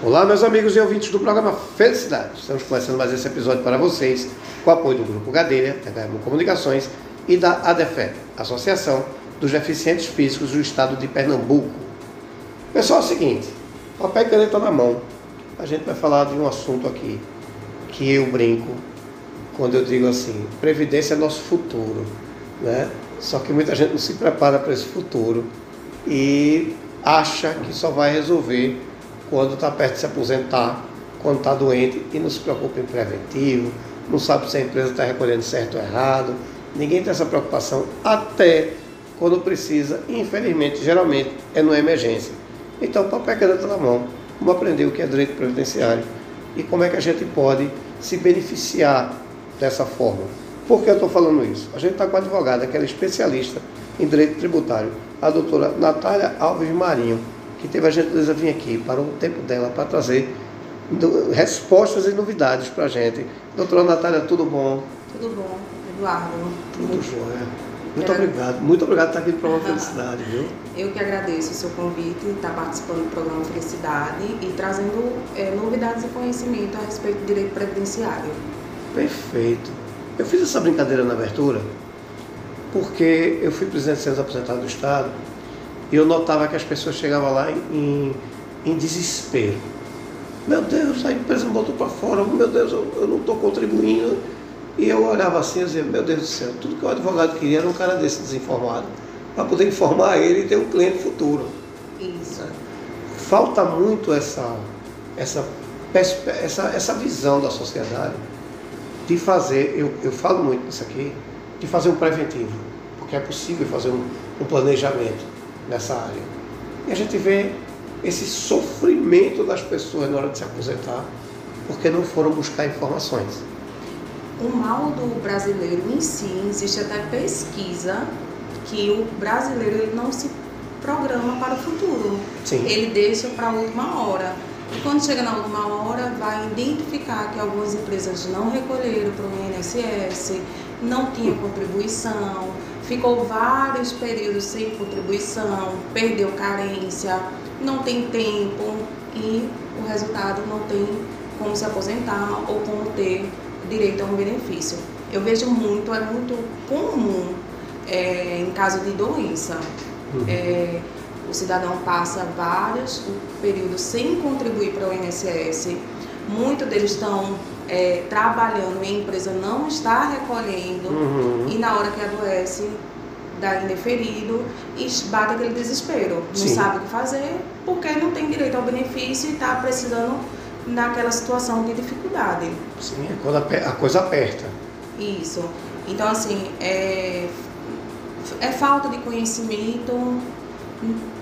Olá, meus amigos e ouvintes do programa Felicidade. Estamos começando mais esse episódio para vocês com o apoio do Grupo Gadelha, da Comunicações e da ADEFE, Associação dos Deficientes Físicos do Estado de Pernambuco. Pessoal, é o seguinte, papel e caneta na mão. A gente vai falar de um assunto aqui que eu brinco quando eu digo assim, previdência é nosso futuro, né? Só que muita gente não se prepara para esse futuro e acha que só vai resolver quando está perto de se aposentar, quando está doente e não se preocupa em preventivo, não sabe se a empresa está recolhendo certo ou errado. Ninguém tem essa preocupação até quando precisa, infelizmente, geralmente é numa emergência. Então, papel e caneta na mão, vamos aprender o que é direito previdenciário e como é que a gente pode se beneficiar dessa forma. Por que eu estou falando isso? A gente está com a advogada, que é especialista em direito tributário, a doutora Natália Alves Marinho, que teve a gentileza vir aqui, parou o tempo dela para trazer respostas e novidades para a gente. Doutora Natália, tudo bom? Tudo bom, Eduardo. Tudo jóia. Muito obrigado. Muito obrigado por estar aqui no programa Felicidade, viu? Eu que agradeço o seu convite, estar participando do programa Felicidade e trazendo é, novidades e conhecimento a respeito do direito previdenciário. Perfeito. Eu fiz essa brincadeira na abertura porque eu fui presidente de aposentado do Estado eu notava que as pessoas chegavam lá em, em desespero. Meu Deus, a empresa me botou para fora, meu Deus, eu, eu não estou contribuindo. E eu olhava assim e dizia, meu Deus do céu, tudo que o advogado queria era um cara desse desinformado, para poder informar ele e ter um cliente futuro. Isso. Falta muito essa, essa, essa, essa visão da sociedade de fazer, eu, eu falo muito nisso aqui, de fazer um preventivo, porque é possível fazer um, um planejamento nessa área. E a gente vê esse sofrimento das pessoas na hora de se aposentar, porque não foram buscar informações. O mal do brasileiro em si, existe até pesquisa que o brasileiro ele não se programa para o futuro. Sim. Ele deixa para a última hora. E quando chega na última hora, vai identificar que algumas empresas não recolheram para o INSS, não tinha contribuição, ficou vários períodos sem contribuição, perdeu carência, não tem tempo e o resultado não tem como se aposentar ou como ter direito a um benefício. Eu vejo muito, é muito comum é, em caso de doença. Uhum. É, o cidadão passa vários períodos sem contribuir para o INSS. Muitos deles estão é, trabalhando e a empresa não está recolhendo uhum. e na hora que adoece dá indeferido e bate aquele desespero. Não Sim. sabe o que fazer porque não tem direito ao benefício e está precisando naquela situação de dificuldade. Sim, é quando a coisa aperta. Isso. Então, assim, é, é falta de conhecimento,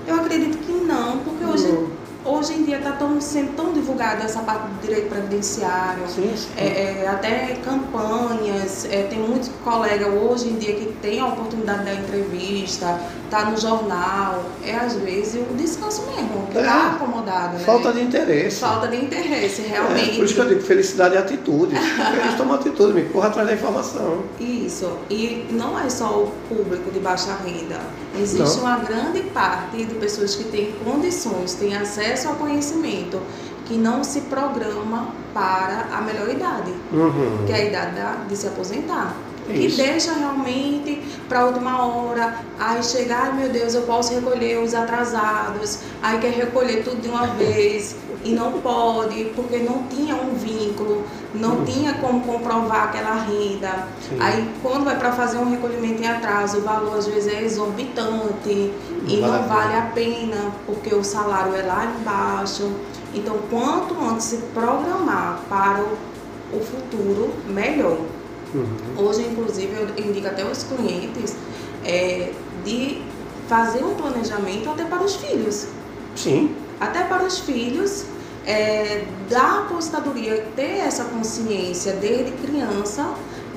eu acredito que não, porque hoje, Não. hoje em dia está tão, sendo tão divulgada essa parte do direito previdenciário, Sim, sim. é, é, até campanhas, é, tem muitos colegas hoje em dia que tem a oportunidade da entrevista, tá no jornal, é às vezes o descanso mesmo, que É. tá acomodado, né? Falta de interesse. Falta de interesse, É, realmente. por isso que eu digo felicidade é atitude. Eles tomam atitude, me corra atrás da informação. Isso, e não é só o público de baixa renda. Existe Não. uma grande parte de pessoas que têm condições, têm acesso ao conhecimento, que não se programa para a melhor idade, Uhum. que é a idade da- de se aposentar. Isso. Que deixa realmente para a última hora, aí chegar, meu Deus, eu posso recolher os atrasados, aí quer recolher tudo de uma vez e não pode, porque não tinha um vínculo, não tinha como comprovar aquela renda. Sim. Aí quando vai para fazer um recolhimento em atraso, o valor às vezes é exorbitante e Vale não vale a pena, porque o salário é lá embaixo. Então, quanto antes se programar para o futuro, melhor. Uhum. Hoje, inclusive, eu indico até aos clientes é, de fazer um planejamento até para os filhos. Sim, Até para os filhos, é, da apostadoria ter essa consciência desde criança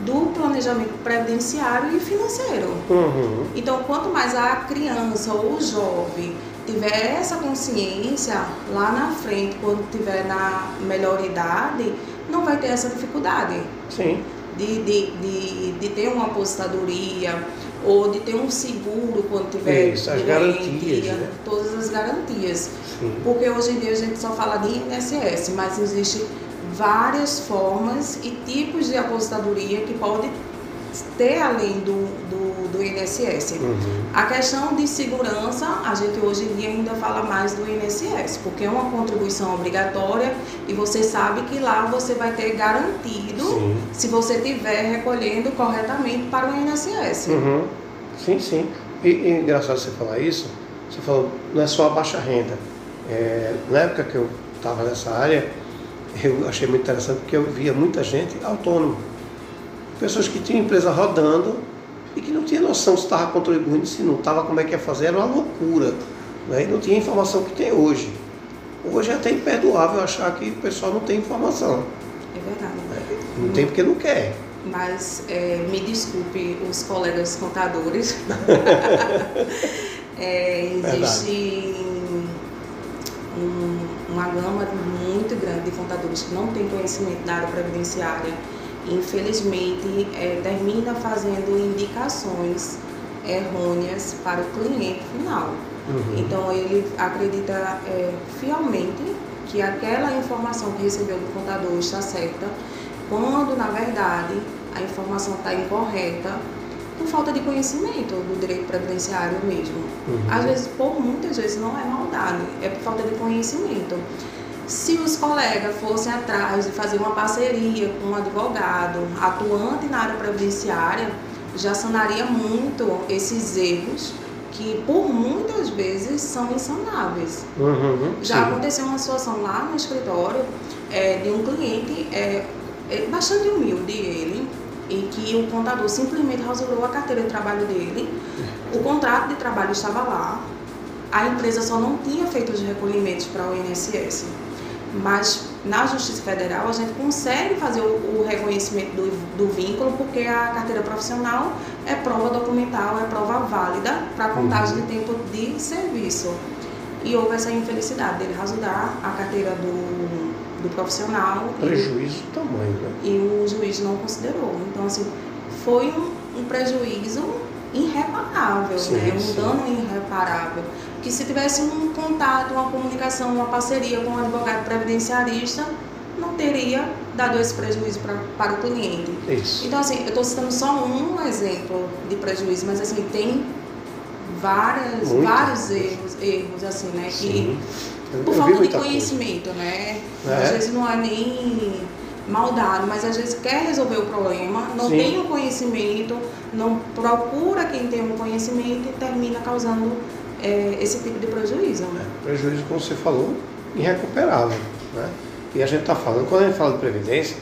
do planejamento previdenciário e financeiro. uhum. Então, quanto mais a criança ou o jovem tiver essa consciência lá na frente, quando tiver na melhor idade, não vai ter essa dificuldade sim. De, de, de, de ter uma apostadoria ou de ter um seguro quando tiver Isso, as garantias, né? todas as garantias. Sim. Porque hoje em dia a gente só fala de INSS, mas existe várias formas e tipos de aposentadoria que pode ter além do, do, do INSS. Uhum. A questão de segurança, a gente hoje em dia ainda fala mais do INSS, porque é uma contribuição obrigatória e você sabe que lá você vai ter garantido Sim. se você estiver recolhendo corretamente para o INSS. Uhum. Sim, sim. E, e engraçado você falar isso, você falou, não é só a baixa renda. É, na época que eu estava nessa área, eu achei muito interessante porque eu via muita gente autônoma. Pessoas que tinham empresa rodando e que não tinha noção se estava contribuindo, se não estava, como é que ia fazer, era uma loucura. Né? E não tinha informação que tem hoje. Hoje é até imperdoável achar que o pessoal não tem informação. É verdade. né? Não tem porque não quer. Mas é, me desculpe os colegas contadores. É, existe um- uma gama muito grande de contadores que não têm conhecimento da área previdenciária infelizmente é, termina fazendo indicações errôneas para o cliente final. Uhum. Então ele acredita é, fielmente que aquela informação que recebeu do contador está certa, quando na verdade a informação está incorreta por falta de conhecimento do direito previdenciário mesmo. Uhum. Às vezes, por muitas vezes, não é maldade, é por falta de conhecimento. Se os colegas fossem atrás de fazer uma parceria com um advogado atuante na área previdenciária, já sanaria muito esses erros que, por muitas vezes, são insanáveis. Uhum. Já Sim. aconteceu uma situação lá no escritório é, de um cliente é, é, bastante humilde ele, em que o contador simplesmente rasurou a carteira de trabalho dele, o contrato de trabalho estava lá, a empresa só não tinha feito os recolhimentos para o INSS. Mas na Justiça Federal a gente consegue fazer o, o reconhecimento do, do vínculo porque a carteira profissional é prova documental, é prova válida para contagem de tempo de serviço. E houve essa infelicidade dele rasurar a carteira do, do profissional e, Prejuízo do tamanho, né? e o juiz não considerou. Então, assim, foi um, um prejuízo irreparável, Sim, né? um sim. dano irreparável. Que se tivesse um contato, uma comunicação, uma parceria com um advogado previdenciarista, não teria dado esse prejuízo pra, para o cliente. Isso. Então, assim, eu estou citando só um exemplo de prejuízo, mas assim, tem várias, vários erros, erros, assim, né? Que Sim. Eu- por eu falta de muita coisa. conhecimento, né? É. Às vezes não é nem maldade, mas às vezes quer resolver o problema, não Sim. tem o conhecimento, não procura quem tem o conhecimento e termina causando é, esse tipo de prejuízo. né? Prejuízo, como você falou, irrecuperável. Né? E a gente está falando, quando a gente fala de previdência,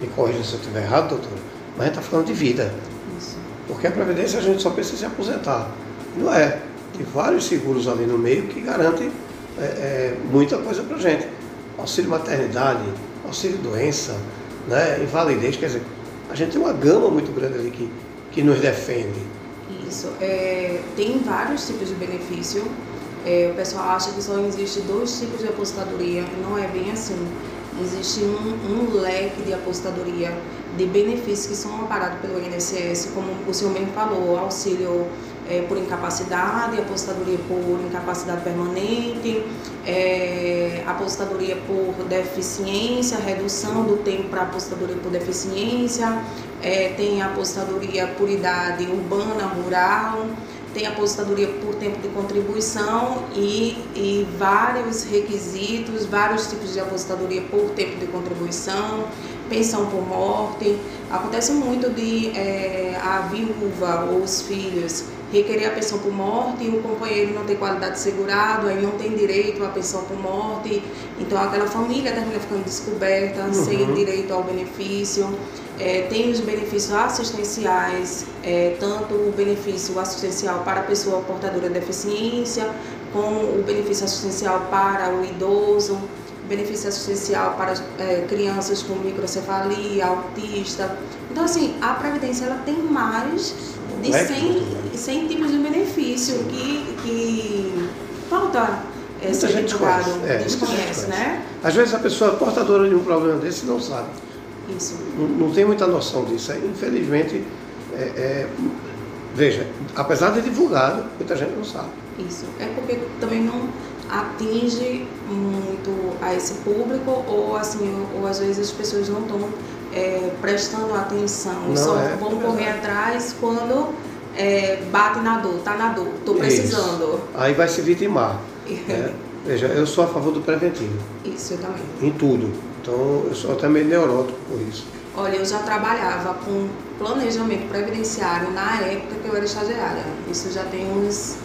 me corrija se eu estiver errado, doutor, mas a gente está falando de vida. Isso. Porque a previdência a gente só pensa em se aposentar. Não é. Tem vários seguros ali no meio que garantem é, é, muita coisa para gente. Auxílio maternidade, auxílio doença, né? invalidez, quer dizer, a gente tem uma gama muito grande ali que, que nos defende. Isso. É, tem vários tipos de benefício. É, o pessoal acha que só existe dois tipos de apostadoria e não é bem assim. Existe um, um leque de apostadoria de benefícios que são amparados pelo INSS, como o senhor mesmo falou, auxílio é, por incapacidade, apostadoria por incapacidade permanente, é, apostadoria por deficiência, redução do tempo para apostadoria por deficiência, é, tem a apostadoria por idade urbana, rural, tem a apostadoria por tempo de contribuição e, e vários requisitos, vários tipos de apostadoria por tempo de contribuição, pensão por morte. Acontece muito de é, a viúva ou os filhos requerer a pensão por morte e o companheiro não ter qualidade de segurado, aí não tem direito à pensão por morte. Então aquela família termina ficando descoberta, sem direito ao benefício. É, tem os benefícios assistenciais, é, tanto o benefício assistencial para a pessoa portadora de deficiência, como o benefício assistencial para o idoso, benefício assistencial para é, crianças com microcefalia, autista. Então, assim, a Previdência ela tem mais de Leque 100, muito grande. 100 tipos de benefício que, que falta é, Muita ser gente desconhece, é, desconhece, né? Às vezes a pessoa é portadora de um problema desse não sabe. Isso. Não, não tem muita noção disso. Aí, infelizmente, é, é, Veja, apesar de divulgado, muita gente não sabe. Isso. É porque também não atinge muito a esse público ou assim, ou, ou às vezes as pessoas não estão é, prestando atenção, Não só é, vão correr atrás quando é, bate na dor, tá na dor, tô precisando. Isso. Aí vai se vitimar. né? Veja, eu sou a favor do preventivo, Isso eu também. em tudo. Então, eu sou até meio neurótico por isso. Olha, eu já trabalhava com planejamento previdenciário na época que eu era estagiária. Isso já tem uns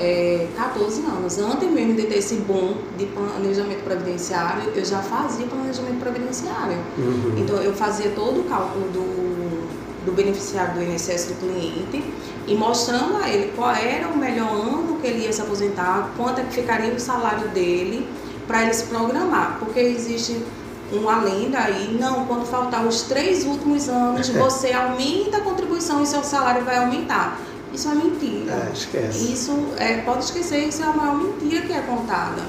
é, 14 anos. Antes mesmo de ter esse boom de planejamento previdenciário, eu já fazia planejamento previdenciário. Uhum. Então, eu fazia todo o cálculo do, do beneficiário do INSS do cliente e mostrando a ele qual era o melhor ano que ele ia se aposentar, quanto é que ficaria o salário dele, para ele se programar. Porque existe uma lenda aí, não, quando faltar os três últimos anos, você aumenta a contribuição e seu salário vai aumentar. Isso é mentira. É, esquece. Isso é, pode esquecer, isso é a maior mentira que é contada.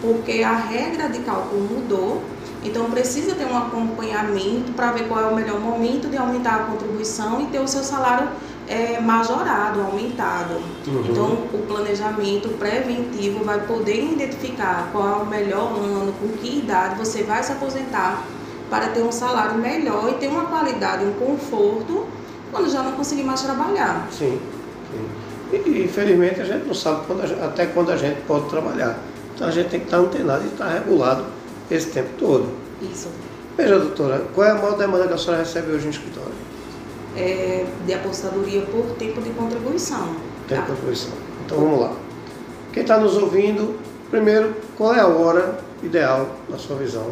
Porque a regra de cálculo mudou, então precisa ter um acompanhamento para ver qual é o melhor momento de aumentar a contribuição e ter o seu salário é, majorado, aumentado. Uhum. Então o planejamento preventivo vai poder identificar qual é o melhor ano, com que idade você vai se aposentar para ter um salário melhor e ter uma qualidade, um conforto quando já não conseguir mais trabalhar. Sim, sim. E, infelizmente a gente não sabe quando gente- até quando a gente pode trabalhar. Então a gente tem que estar antenado e estar regulado esse tempo todo. Isso. Veja, doutora, qual é a maior demanda que a senhora recebe hoje no escritório? É, de apostadoria por tempo de contribuição. Tem tá? contribuição. Então vamos lá. Quem está nos ouvindo, primeiro, qual é a hora ideal, na sua visão,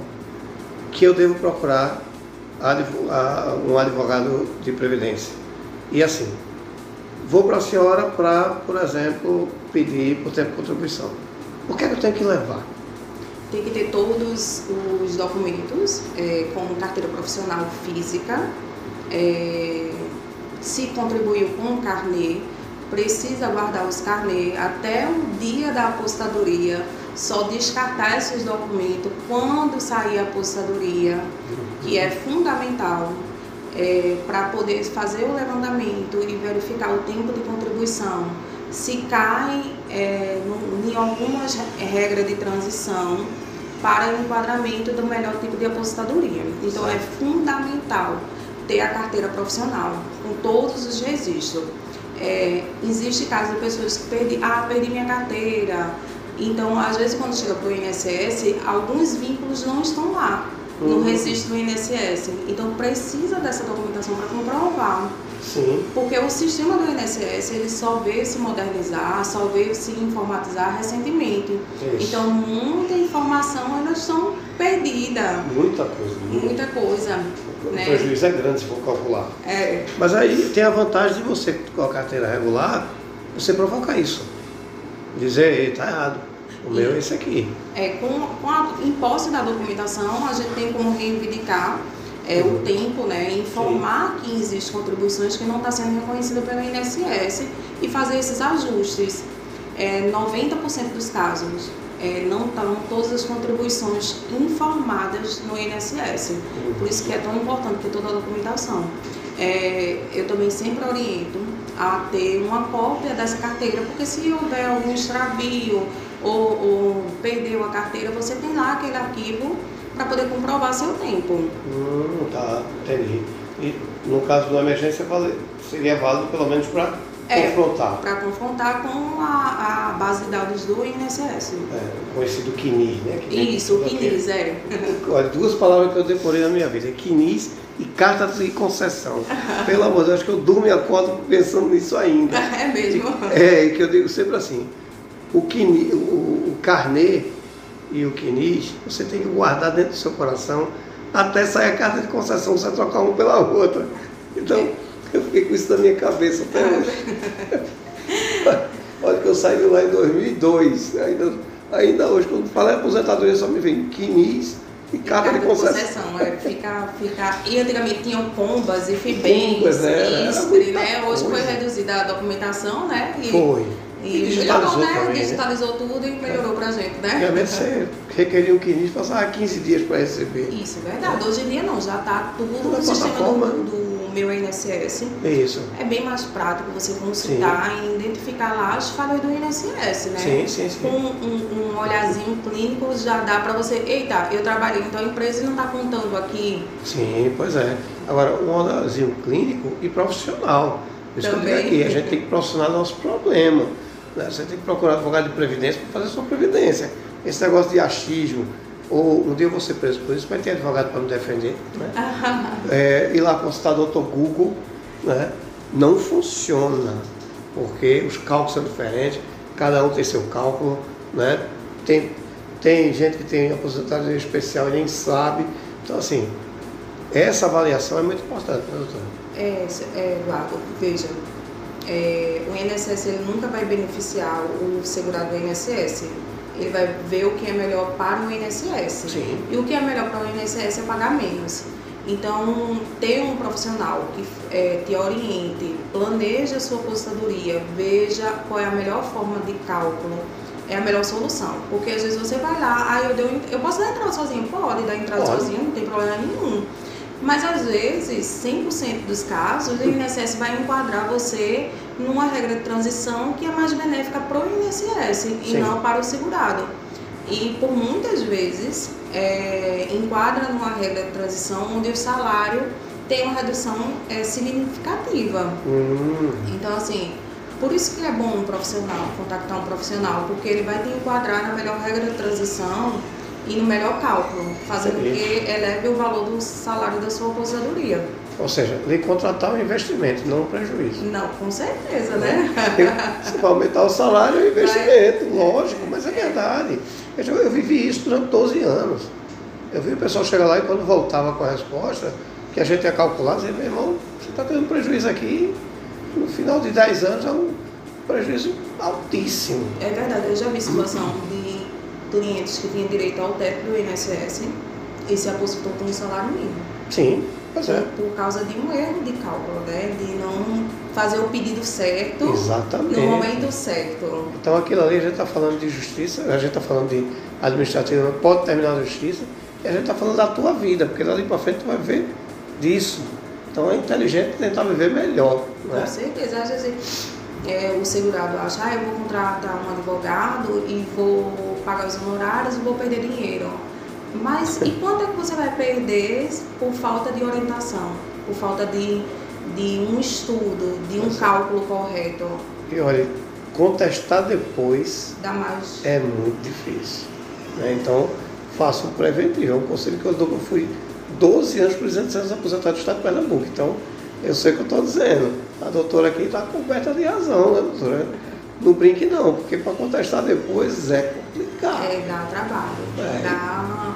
que eu devo procurar um advogado de previdência? E assim, vou para a senhora para, por exemplo, pedir por tempo de contribuição. O que é que eu tenho que levar? Tem que ter todos os documentos, é, como carteira profissional física, é, se contribuiu com o carnê, precisa guardar os carnê até o dia da apostadoria, só descartar esses documentos quando sair a apostadoria, que é fundamental para poder fazer o levantamento e verificar o tempo de contribuição. Se cai é, em algumas re- regras de transição para o enquadramento do melhor tipo de apostadoria. Então é fundamental ter a carteira profissional com todos os registros. É, existe casos de pessoas que perdi, ah, perdi minha carteira. Então, às vezes, quando chega para o INSS, alguns vínculos não estão lá no Uhum. registro do INSS. Então, precisa dessa documentação para comprovar. Sim. Porque o sistema do INSS ele só veio se modernizar, só veio se informatizar recentemente. Isso. Então, muita informação ainda estão perdida, Muita coisa. muita coisa. O né? prejuízo é grande se for calcular. É, Mas aí tem a vantagem de você, com a carteira regular, você provocar isso. Dizer, "Ei, tá errado. O meu é esse aqui. é, com, com a imposse da documentação, a gente tem como reivindicar é, o tempo, né, informar que existem contribuições que não estão sendo reconhecidas pelo INSS e fazer esses ajustes. É, 90% dos casos é, não estão todas as contribuições informadas no INSS. Por isso que é tão importante ter toda a documentação. É, eu também sempre oriento a ter uma cópia dessa carteira, porque se houver algum extravio ou, ou perdeu a carteira, você tem lá aquele arquivo para poder comprovar seu tempo. Hum, tá, entendi. E no caso de uma emergência, seria válido pelo menos para É. confrontar. Para confrontar com a, a base de dados do INSS. É, conhecido QNIS, né? Que Isso, o. QNIS, é. Olha, duas palavras que eu decorei na minha vida, é QNIS e carta de concessão. Pelo amor de Deus, acho que eu durmo e acordo pensando nisso ainda. É mesmo. É, que eu digo sempre assim, o, quini, o, o carnê e o quinis, você tem que guardar dentro do seu coração até sair a carta de concessão, você trocar uma pela outra. Então, eu fiquei com isso na minha cabeça até hoje. Olha que eu saí de lá em 2002, ainda, ainda hoje, quando falei aposentadoria, só me vem quinis e carta de concessão. é, fica, fica... E antigamente tinham pombas e fibens, Pombas, é, né? Hoje foi coisa. reduzida a documentação, né? E, Foi. E, digitalizou melhorou, né? também, né? Digitalizou tudo e melhorou pra gente, né? Antigamente você requeria um quinis e passava 15 dias para receber. Isso, é verdade. Hoje em dia não, já está tudo no sistema do, do meu INSS. Isso. É bem mais prático você consultar sim. e identificar lá as falhas do INSS, né? Sim, sim, sim. Com um, um olhazinho clínico já dá para você, eita, eu trabalhei em tal empresa e não está contando aqui. Sim, pois é. Agora, um olhazinho clínico e profissional. Isso Também. que aqui, a gente tem que profissionalizar nosso problema. Né? Você tem que procurar advogado de previdência para fazer a sua previdência. Esse negócio de achismo, ou um dia eu vou ser preso por isso, mas tem advogado para me defender. Né? é, ir lá consultar o doutor Google, né? não funciona, porque os cálculos são diferentes, cada um tem seu cálculo, né? tem, tem gente que tem aposentadoria especial e nem sabe. Então, assim, essa avaliação é muito importante, né, doutora? É, é Eduardo, veja, é, o INSS ele nunca vai beneficiar o segurado do INSS. Ele vai ver o que é melhor para o INSS. Sim. E o que é melhor para o INSS é pagar menos. Então, ter um profissional que é, te oriente, planeje a sua aposentadoria, veja qual é a melhor forma de cálculo, é a melhor solução. Porque às vezes você vai lá, ah, eu, deu, eu posso dar entrada sozinho? Pode dar entrada Pode. sozinho, não tem problema nenhum. Mas às vezes, 100% dos casos, o INSS vai enquadrar você numa regra de transição que é mais benéfica para o INSS Sim. e não para o segurado. E por muitas vezes é, enquadra numa regra de transição onde o salário tem uma redução é, significativa. Hum. Então, assim, por isso que é bom um profissional, contactar um profissional, porque ele vai te enquadrar na melhor regra de transição e no melhor cálculo, fazendo com que eleve o valor do salário da sua aposentadoria. Ou seja, lhe contratar um investimento, não um prejuízo. Não, com certeza, né? Se vai aumentar o salário, é um investimento, lógico, mas é verdade. Eu, eu vivi isso durante 12 anos. Eu vi o pessoal chegar lá e quando voltava com a resposta, que a gente ia calcular, dizia, meu irmão, você está tendo um prejuízo aqui, no final de 10 anos é um prejuízo altíssimo. É verdade, eu já vi situação de clientes que tinham direito ao teto do INSS e se aposentou com um salário mínimo. Sim, pois é. Por causa de um erro de cálculo, né? De não fazer o pedido certo Exatamente. no momento certo. Então aquilo ali a gente está falando de justiça, a gente está falando de administrativa, pode terminar na justiça, e a gente está falando da tua vida, porque dali para frente tu vai ver disso. Então é inteligente tentar viver melhor. Né? Com certeza. Às vezes é, o segurado acha, ah, eu vou contratar um advogado e vou pagar os honorários vou perder dinheiro. Mas e quanto é que você vai perder por falta de orientação, por falta de, de um estudo, de um cálculo correto? E olha, contestar depois é muito difícil. Né? Então, faça um preventivo. É um conselho que eu dou, eu fui 12 anos presidente de centros aposentados do Estado de Pernambuco. Então, eu sei o que eu estou dizendo. A doutora aqui está coberta de razão, né, doutora? Não brinque não, porque para contestar depois é É, dá trabalho. É. Dá...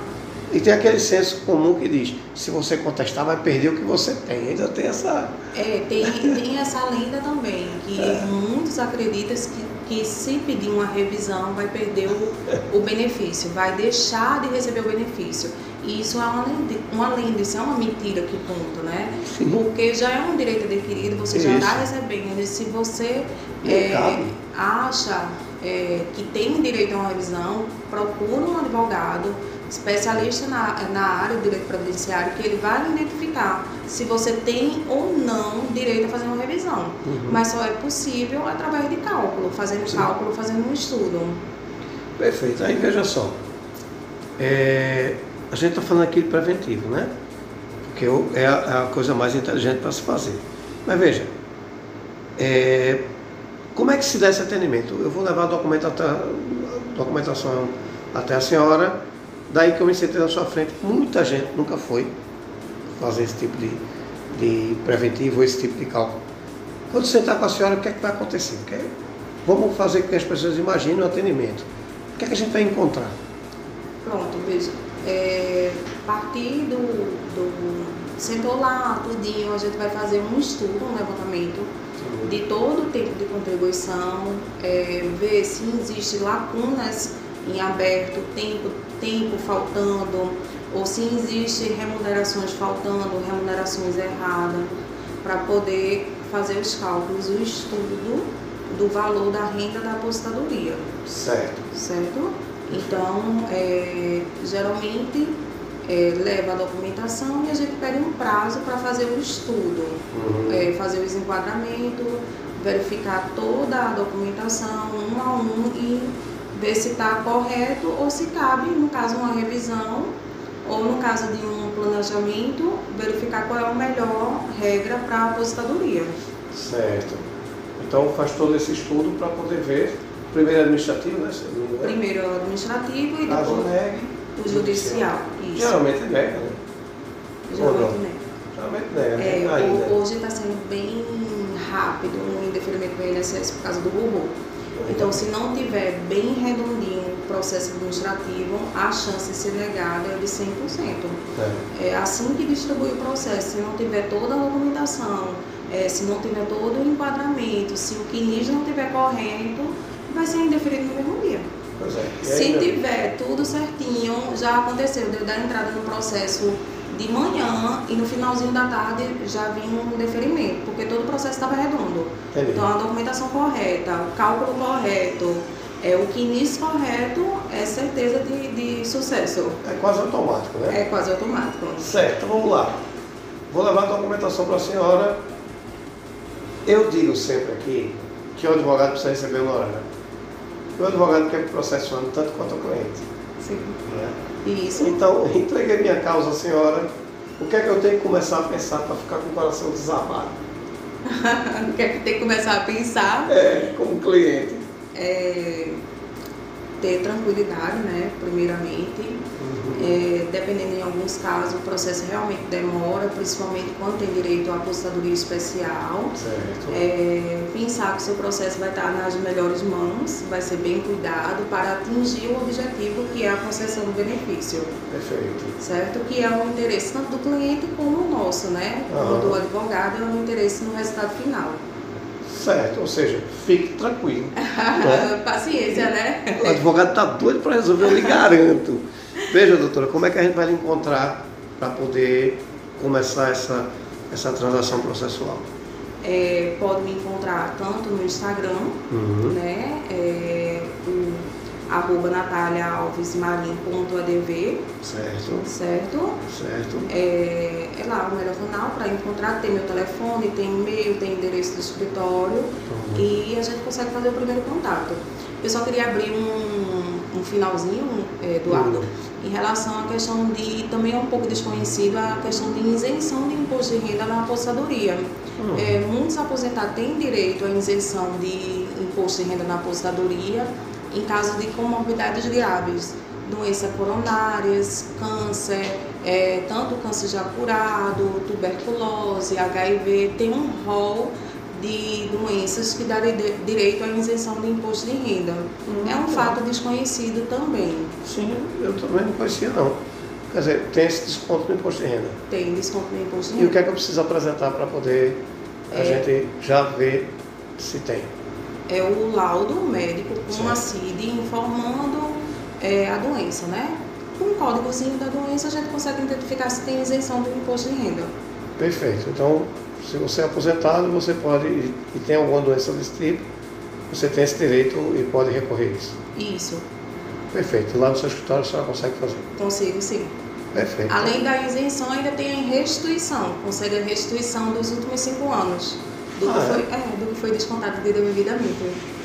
E tem aquele senso comum que diz, se você contestar, vai perder o que você tem. Ainda tem essa. É, tem, tem essa lenda também, que é. muitos acreditam que, que se pedir uma revisão vai perder o, o benefício, vai deixar de receber o benefício. E isso é uma lenda, uma lenda, isso é uma mentira que ponto, né? Sim. Porque já é um direito adquirido, você já está recebendo. E se você é, acha é, que tem direito a uma revisão, procura um advogado especialista na, na área do direito previdenciário que ele vai identificar se você tem ou não direito a fazer uma revisão. Uhum. Mas só é possível através de cálculo, fazendo Sim. cálculo, fazendo um estudo. Perfeito. Aí veja só. É, a gente está falando aqui de preventivo, né? Porque é a, é a coisa mais inteligente para se fazer. Mas veja, é, como é que se dá esse atendimento? Eu vou levar a documentação até a senhora, daí que eu me sentei na sua frente. Muita gente nunca foi fazer esse tipo de, de preventivo, esse tipo de cálculo. Quando sentar com a senhora, o que é que vai acontecer? Que vamos fazer com que as pessoas imaginem o atendimento. O que é que a gente vai encontrar? Pronto, veja. É, a partir do, do. Sentou lá, tudinho, a gente vai fazer um estudo, um levantamento de todo o tempo de contribuição, é, ver se existe lacunas em aberto, tempo, tempo faltando, ou se existe remunerações faltando, remunerações erradas, para poder fazer os cálculos, o estudo do valor da renda da apostadoria. Certo. Certo? Então, é, geralmente é, leva a documentação e a gente pede um prazo para fazer o estudo, Uhum. é, fazer os enquadramentos, verificar toda a documentação um a um e ver se está correto ou se cabe, no caso, uma revisão ou no caso de um planejamento, verificar qual é a melhor regra para a aposentadoria. Certo. Então faz todo esse estudo para poder ver, primeiro administrativo, né? Primeiro o administrativo e depois o judicial. Isso. Geralmente nega, né? Geralmente, né? Geralmente nega, É, né? Ainda. ho- hoje está sendo bem rápido o indeferimento do INSS por causa do robô. Então, se não tiver bem redondinho o processo administrativo, a chance de ser negada é de 100%. É. É assim que distribui o processo, se não tiver toda a documentação, é, se não tiver todo o enquadramento, se o CNIS não tiver correto, vai ser indeferido no mesmo E Se tiver tudo certinho, já aconteceu de eu dar entrada no processo de manhã e no finalzinho da tarde já vinha um deferimento, porque todo o processo estava redondo. Entendi. Então a documentação correta, o cálculo correto, é, o quinis correto é certeza de, de sucesso. É quase automático, né? É quase automático. Certo, então vamos lá. Vou levar a documentação para a senhora. Eu digo sempre aqui que o advogado precisa receber honorário. O advogado quer processando tanto quanto o cliente. Sim. né? Isso. Então, entreguei minha causa à senhora. O que é que eu tenho que começar a pensar para ficar com o coração desarmado? O que é que tem que começar a pensar? É, como cliente. É, ter tranquilidade, né? Primeiramente. É, dependendo em alguns casos, o processo realmente demora, principalmente quando tem direito à apostadoria especial. Certo. É, pensar que o seu processo vai estar nas melhores mãos, vai ser bem cuidado para atingir o objetivo que é a concessão do benefício, Perfeito. certo? Que é o interesse tanto do cliente como o nosso, né? Do advogado, é o interesse no resultado final. Certo, ou seja, fique tranquilo. né? Paciência, né? O advogado está doido para resolver, eu lhe garanto. Veja, doutora, como é que a gente vai lhe encontrar para poder começar essa, essa transação processual? É, pode me encontrar tanto no Instagram, Uhum. né? É, o arroba nataliaalvesmarim.adv, Certo, certo? certo. É, é lá o melhor canal para encontrar, tem meu telefone, tem e-mail, tem endereço do escritório Uhum. e a gente consegue fazer o primeiro contato. Eu só queria abrir um, um finalzinho, é, Eduardo, Uhum. em relação à questão de, também é um pouco desconhecido, a questão de isenção de imposto de renda na apostadoria. Hum. É, muitos aposentados têm direito à isenção de imposto de renda na apostadoria em caso de comorbidades graves, doenças coronárias, câncer, é, tanto câncer já curado, tuberculose, HIV, tem um rol de doenças que dá de- direito à isenção de imposto de renda. É um fato desconhecido também. Sim, eu também não conhecia não. Quer dizer, tem esse desconto no imposto de renda. Tem desconto no imposto de E o renda. que é que eu preciso apresentar para poder a É. gente já ver se tem? é o laudo médico com Certo. CID informando é, a doença, né? Com o códigozinho da doença a gente consegue identificar se tem isenção do imposto de renda. Perfeito. Então, se você é aposentado, você pode, e tem alguma doença desse tipo, você tem esse direito e pode recorrer a isso. Isso, Perfeito. Lá no seu escritório a senhora consegue fazer. consigo sim. Perfeito. Além da isenção, ainda tem a restituição, consegue a restituição dos últimos cinco anos, do, Ah, que, é? foi, é, do que foi descontado devidamente.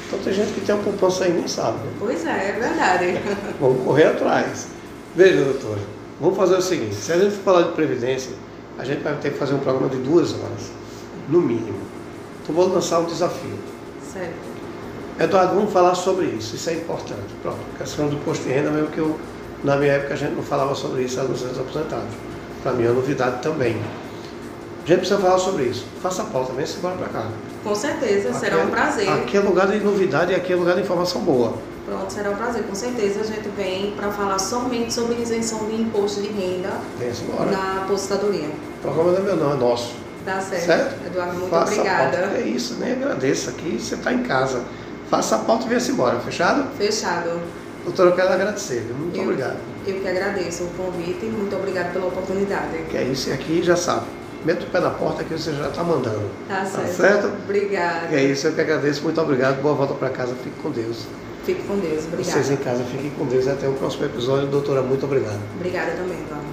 Então tem gente que tem uma poupança aí nem sabe, né? Pois é, é verdade. Vamos correr atrás. Veja, doutora, vamos fazer o seguinte: se a gente for falar de previdência, a gente vai ter que fazer um programa de duas horas, no mínimo. Então vou lançar um desafio. certo. Eduardo, vamos falar sobre isso, isso é importante. Pronto, questão do imposto de renda, mesmo que eu, na minha época a gente não falava sobre isso, era nos anos aposentados. Para mim é novidade também. A gente precisa falar sobre isso. Faça a pauta, vem-se embora para cá. Com certeza, será Aqui é- um prazer. Aqui é lugar de novidade e aqui é lugar de informação boa. Pronto, será um prazer. Com certeza a gente vem para falar somente sobre isenção de imposto de renda na apostadoria. O programa não é meu, não, é nosso. Tá certo. Certo? Eduardo, muito Faça a obrigada. pauta. É isso, nem agradeço. Aqui você está em casa. Faça a pauta e venha-se embora. Fechado? Fechado. Doutora, eu quero agradecer. Muito eu, obrigado. Eu que agradeço o convite e muito obrigada pela oportunidade. Que é isso, e aqui já sabe. Meta o pé na porta que você já está mandando. Tá certo. certo? Obrigada. É isso, eu que agradeço. Muito obrigado. Boa volta para casa. Fique com Deus. Fique com Deus. Obrigada. Vocês em casa fiquem com Deus. Até o próximo episódio. Doutora, muito obrigado. Obrigada também, Val.